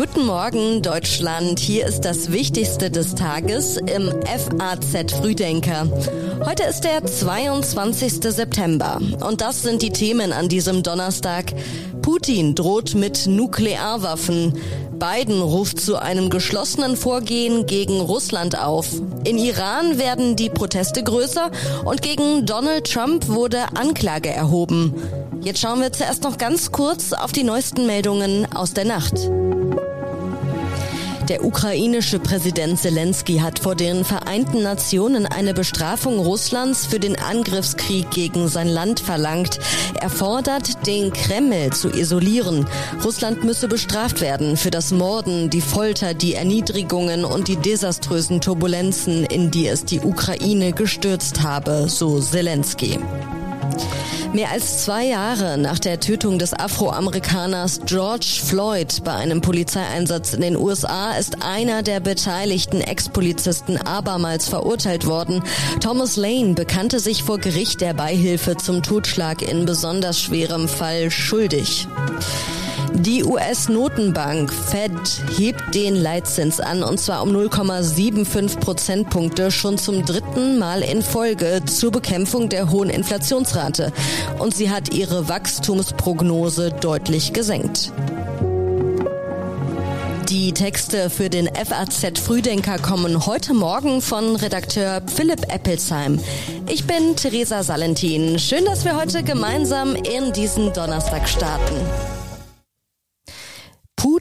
Guten Morgen, Deutschland. Hier ist das Wichtigste des Tages im FAZ Frühdenker. Heute ist der 22. September und das sind die Themen an diesem Donnerstag. Putin droht mit Nuklearwaffen. Biden ruft zu einem geschlossenen Vorgehen gegen Russland auf. In Iran werden die Proteste größer und gegen Donald Trump wurde Anklage erhoben. Jetzt schauen wir zuerst noch ganz kurz auf die neuesten Meldungen aus der Nacht. Der ukrainische Präsident Zelensky hat vor den Vereinten Nationen eine Bestrafung Russlands für den Angriffskrieg gegen sein Land verlangt. Er fordert, den Kreml zu isolieren. Russland müsse bestraft werden für das Morden, die Folter, die Erniedrigungen und die desaströsen Turbulenzen, in die es die Ukraine gestürzt habe, so Zelensky. Mehr als zwei Jahre nach der Tötung des Afroamerikaners George Floyd bei einem Polizeieinsatz in den USA ist einer der beteiligten Ex-Polizisten abermals verurteilt worden. Thomas Lane bekannte sich vor Gericht der Beihilfe zum Totschlag in besonders schwerem Fall schuldig. Die US-Notenbank Fed hebt den Leitzins an und zwar um 0,75 Prozentpunkte schon zum dritten Mal in Folge zur Bekämpfung der hohen Inflationsrate. Und sie hat ihre Wachstumsprognose deutlich gesenkt. Die Texte für den FAZ Frühdenker kommen heute Morgen von Redakteur Philipp Eppelsheim. Ich bin Theresa Salentin. Schön, dass wir heute gemeinsam in diesen Donnerstag starten.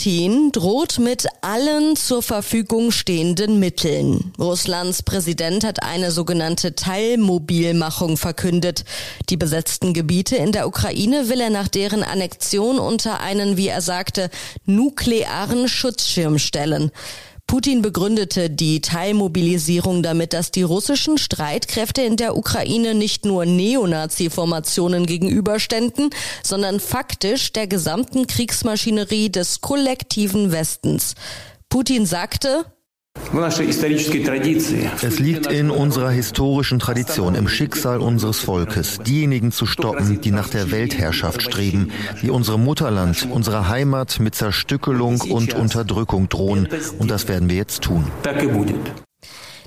Putin droht mit allen zur Verfügung stehenden Mitteln. Russlands Präsident hat eine sogenannte Teilmobilmachung verkündet. Die besetzten Gebiete in der Ukraine will er nach deren Annexion unter einen, wie er sagte, nuklearen Schutzschirm stellen. Putin begründete die Teilmobilisierung damit, dass die russischen Streitkräfte in der Ukraine nicht nur Neonazi-Formationen gegenüberständen, sondern faktisch der gesamten Kriegsmaschinerie des kollektiven Westens. Putin sagte, es liegt in unserer historischen Tradition, im Schicksal unseres Volkes, diejenigen zu stoppen, die nach der Weltherrschaft streben, die unserem Mutterland, unserer Heimat mit Zerstückelung und Unterdrückung drohen. Und das werden wir jetzt tun.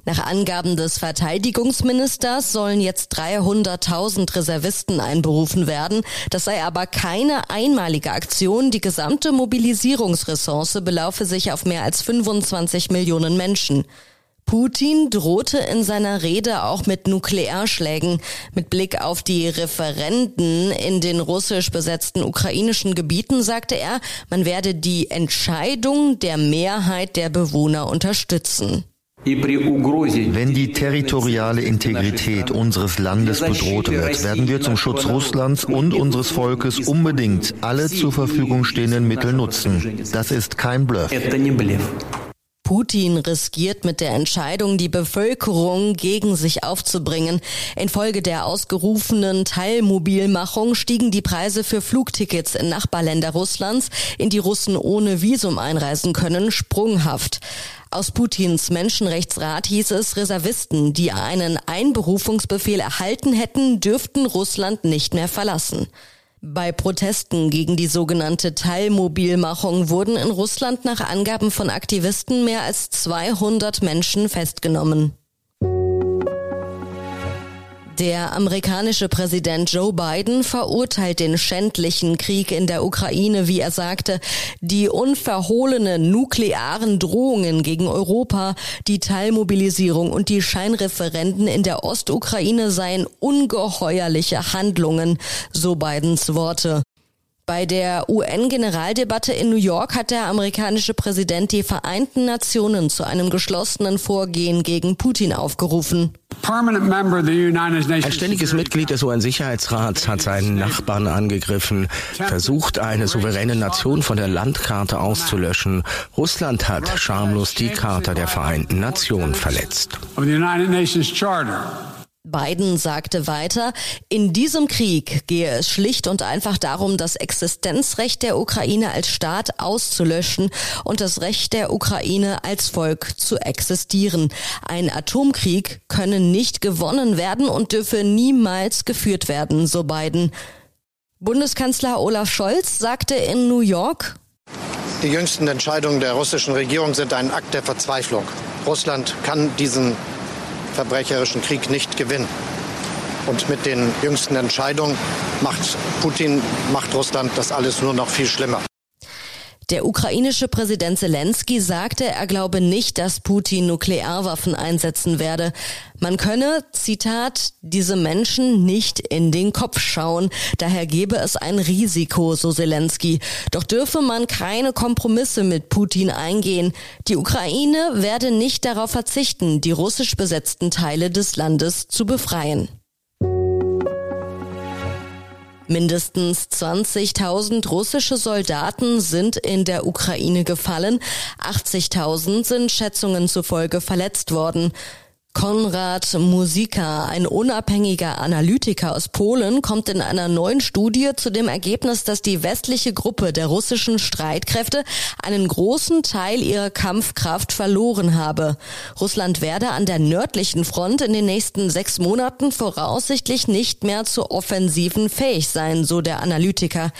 Nach Angaben des Verteidigungsministers sollen jetzt 300.000 Reservisten einberufen werden. Das sei aber keine einmalige Aktion. Die gesamte Mobilisierungsressource belaufe sich auf mehr als 25 Millionen Menschen. Putin drohte in seiner Rede auch mit Nuklearschlägen. Mit Blick auf die Referenden in den russisch besetzten ukrainischen Gebieten sagte er, man werde die Entscheidung der Mehrheit der Bewohner unterstützen. Wenn die territoriale Integrität unseres Landes bedroht wird, werden wir zum Schutz Russlands und unseres Volkes unbedingt alle zur Verfügung stehenden Mittel nutzen. Das ist kein Bluff. Putin riskiert mit der Entscheidung, die Bevölkerung gegen sich aufzubringen. Infolge der ausgerufenen Teilmobilmachung stiegen die Preise für Flugtickets in Nachbarländer Russlands, in die Russen ohne Visum einreisen können, sprunghaft. Aus Putins Menschenrechtsrat hieß es, Reservisten, die einen Einberufungsbefehl erhalten hätten, dürften Russland nicht mehr verlassen. Bei Protesten gegen die sogenannte Teilmobilmachung wurden in Russland nach Angaben von Aktivisten mehr als 200 Menschen festgenommen. Der amerikanische Präsident Joe Biden verurteilt den schändlichen Krieg in der Ukraine, wie er sagte, die unverhohlenen nuklearen Drohungen gegen Europa, die Teilmobilisierung und die Scheinreferenden in der Ostukraine seien ungeheuerliche Handlungen, so Bidens Worte. Bei der UN-Generaldebatte in New York hat der amerikanische Präsident die Vereinten Nationen zu einem geschlossenen Vorgehen gegen Putin aufgerufen. Ein ständiges Mitglied des UN-Sicherheitsrats hat seinen Nachbarn angegriffen, versucht, eine souveräne Nation von der Landkarte auszulöschen. Russland hat schamlos die Charta der Vereinten Nationen verletzt. Biden sagte weiter, in diesem Krieg gehe es schlicht und einfach darum, das Existenzrecht der Ukraine als Staat auszulöschen und das Recht der Ukraine als Volk zu existieren. Ein Atomkrieg könne nicht gewonnen werden und dürfe niemals geführt werden, so Biden. Bundeskanzler Olaf Scholz sagte in New York, Die jüngsten Entscheidungen der russischen Regierung sind ein Akt der Verzweiflung. Russland kann diesen verbrecherischen Krieg nicht gewinnen. Und mit den jüngsten Entscheidungen macht Putin, macht Russland das alles nur noch viel schlimmer. Der ukrainische Präsident Zelensky sagte, er glaube nicht, dass Putin Nuklearwaffen einsetzen werde. Man könne, Zitat, diese Menschen nicht in den Kopf schauen. Daher gebe es ein Risiko, so Zelensky. Doch dürfe man keine Kompromisse mit Putin eingehen. Die Ukraine werde nicht darauf verzichten, die russisch besetzten Teile des Landes zu befreien. Mindestens 20.000 russische Soldaten sind in der Ukraine gefallen. 80.000 sind Schätzungen zufolge verletzt worden. Konrad Musika, ein unabhängiger Analytiker aus Polen, kommt in einer neuen Studie zu dem Ergebnis, dass die westliche Gruppe der russischen Streitkräfte einen großen Teil ihrer Kampfkraft verloren habe. Russland werde an der nördlichen Front in den nächsten sechs Monaten voraussichtlich nicht mehr zu Offensiven fähig sein, so der Analytiker.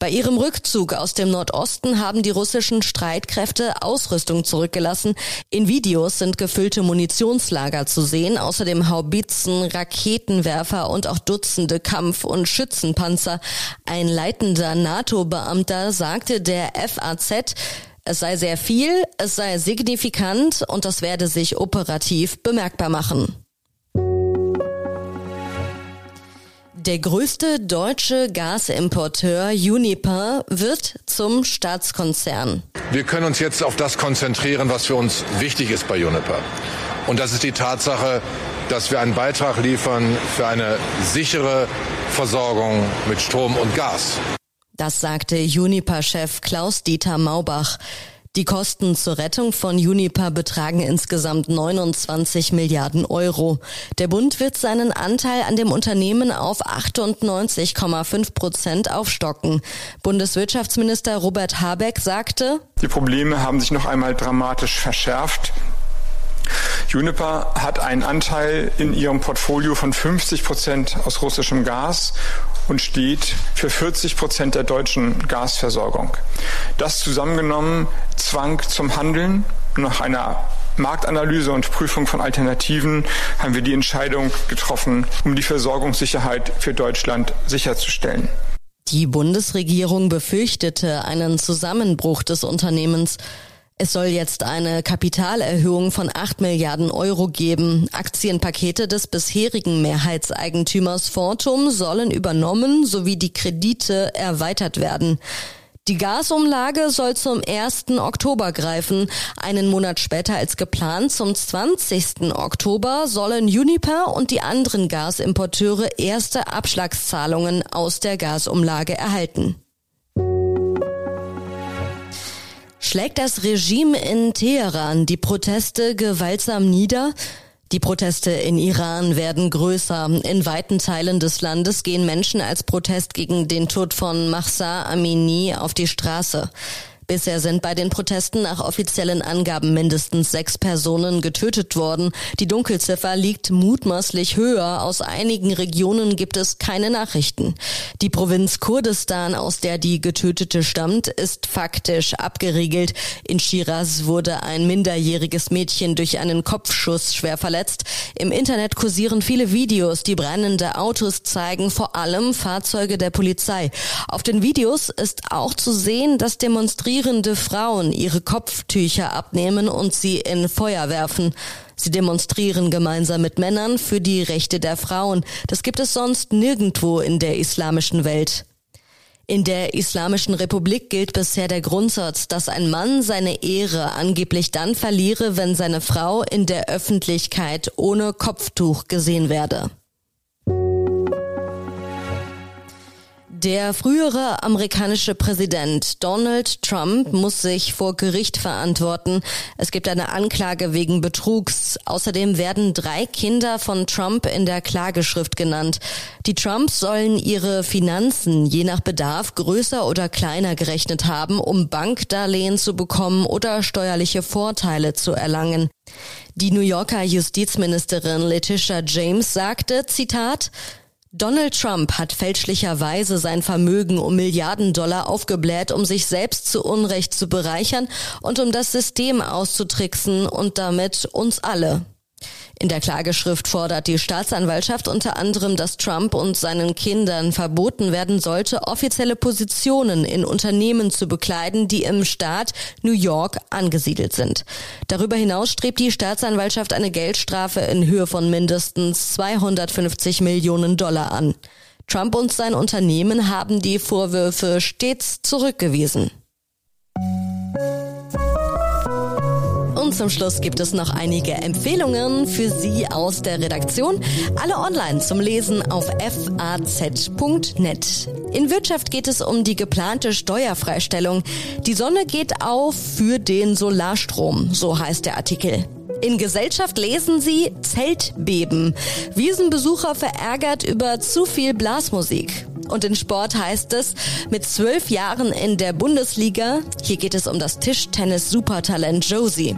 Bei ihrem Rückzug aus dem Nordosten haben die russischen Streitkräfte Ausrüstung zurückgelassen. In Videos sind gefüllte Munitionslager Lager zu sehen, außerdem Haubitzen, Raketenwerfer und auch Dutzende Kampf- und Schützenpanzer. Ein leitender NATO-Beamter sagte der FAZ, es sei sehr viel, es sei signifikant und das werde sich operativ bemerkbar machen. Der größte deutsche Gasimporteur Uniper wird zum Staatskonzern. Wir können uns jetzt auf das konzentrieren, was für uns wichtig ist bei Uniper. Und das ist die Tatsache, dass wir einen Beitrag liefern für eine sichere Versorgung mit Strom und Gas. Das sagte Uniper-Chef Klaus-Dieter Maubach. Die Kosten zur Rettung von Uniper betragen insgesamt 29 Milliarden Euro. Der Bund wird seinen Anteil an dem Unternehmen auf 98,5 Prozent aufstocken. Bundeswirtschaftsminister Robert Habeck sagte, Die Probleme haben sich noch einmal dramatisch verschärft. Juniper hat einen Anteil in ihrem Portfolio von 50 Prozent aus russischem Gas und steht für 40 Prozent der deutschen Gasversorgung. Das zusammengenommen zwang zum Handeln. Nach einer Marktanalyse und Prüfung von Alternativen haben wir die Entscheidung getroffen, um die Versorgungssicherheit für Deutschland sicherzustellen. Die Bundesregierung befürchtete einen Zusammenbruch des Unternehmens. Es soll jetzt eine Kapitalerhöhung von 8 Milliarden Euro geben. Aktienpakete des bisherigen Mehrheitseigentümers Fortum sollen übernommen sowie die Kredite erweitert werden. Die Gasumlage soll zum 1. Oktober greifen. Einen Monat später als geplant, zum 20. Oktober, sollen Uniper und die anderen Gasimporteure erste Abschlagszahlungen aus der Gasumlage erhalten. Schlägt das Regime in Teheran die Proteste gewaltsam nieder? Die Proteste in Iran werden größer. In weiten Teilen des Landes gehen Menschen als Protest gegen den Tod von Mahsa Amini auf die Straße. Bisher sind bei den Protesten nach offiziellen Angaben mindestens sechs Personen getötet worden. Die Dunkelziffer liegt mutmaßlich höher. Aus einigen Regionen gibt es keine Nachrichten. Die Provinz Kurdistan, aus der die Getötete stammt, ist faktisch abgeriegelt. In Shiraz wurde ein minderjähriges Mädchen durch einen Kopfschuss schwer verletzt. Im Internet kursieren viele Videos, die brennende Autos zeigen, vor allem Fahrzeuge der Polizei. Auf den Videos ist auch zu sehen, dass Demonstrierende demonstrierende Frauen ihre Kopftücher abnehmen und sie in Feuer werfen. Sie demonstrieren gemeinsam mit Männern für die Rechte der Frauen. Das gibt es sonst nirgendwo in der islamischen Welt. In der Islamischen Republik gilt bisher der Grundsatz, dass ein Mann seine Ehre angeblich dann verliere, wenn seine Frau in der Öffentlichkeit ohne Kopftuch gesehen werde. Der frühere amerikanische Präsident Donald Trump muss sich vor Gericht verantworten. Es gibt eine Anklage wegen Betrugs. Außerdem werden drei Kinder von Trump in der Klageschrift genannt. Die Trumps sollen ihre Finanzen je nach Bedarf größer oder kleiner gerechnet haben, um Bankdarlehen zu bekommen oder steuerliche Vorteile zu erlangen. Die New Yorker Justizministerin Letitia James sagte, Zitat, Donald Trump hat fälschlicherweise sein Vermögen um Milliarden Dollar aufgebläht, um sich selbst zu Unrecht zu bereichern und um das System auszutricksen und damit uns alle. In der Klageschrift fordert die Staatsanwaltschaft unter anderem, dass Trump und seinen Kindern verboten werden sollte, offizielle Positionen in Unternehmen zu bekleiden, die im Staat New York angesiedelt sind. Darüber hinaus strebt die Staatsanwaltschaft eine Geldstrafe in Höhe von mindestens 250 Millionen Dollar an. Trump und sein Unternehmen haben die Vorwürfe stets zurückgewiesen. Und zum Schluss gibt es noch einige Empfehlungen für Sie aus der Redaktion. Alle online zum Lesen auf faz.net. In Wirtschaft geht es um die geplante Steuerfreistellung. Die Sonne geht auf für den Solarstrom, so heißt der Artikel. In Gesellschaft lesen Sie Zeltbeben. Wiesenbesucher verärgert über zu viel Blasmusik. Und in Sport heißt es, mit zwölf Jahren in der Bundesliga, hier geht es um das Tischtennis-Supertalent Josie.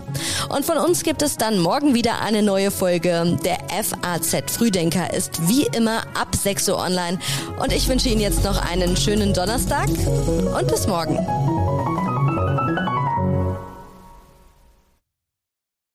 Und von uns gibt es dann morgen wieder eine neue Folge. Der FAZ Frühdenker ist wie immer ab 6 Uhr online. Und ich wünsche Ihnen jetzt noch einen schönen Donnerstag und bis morgen.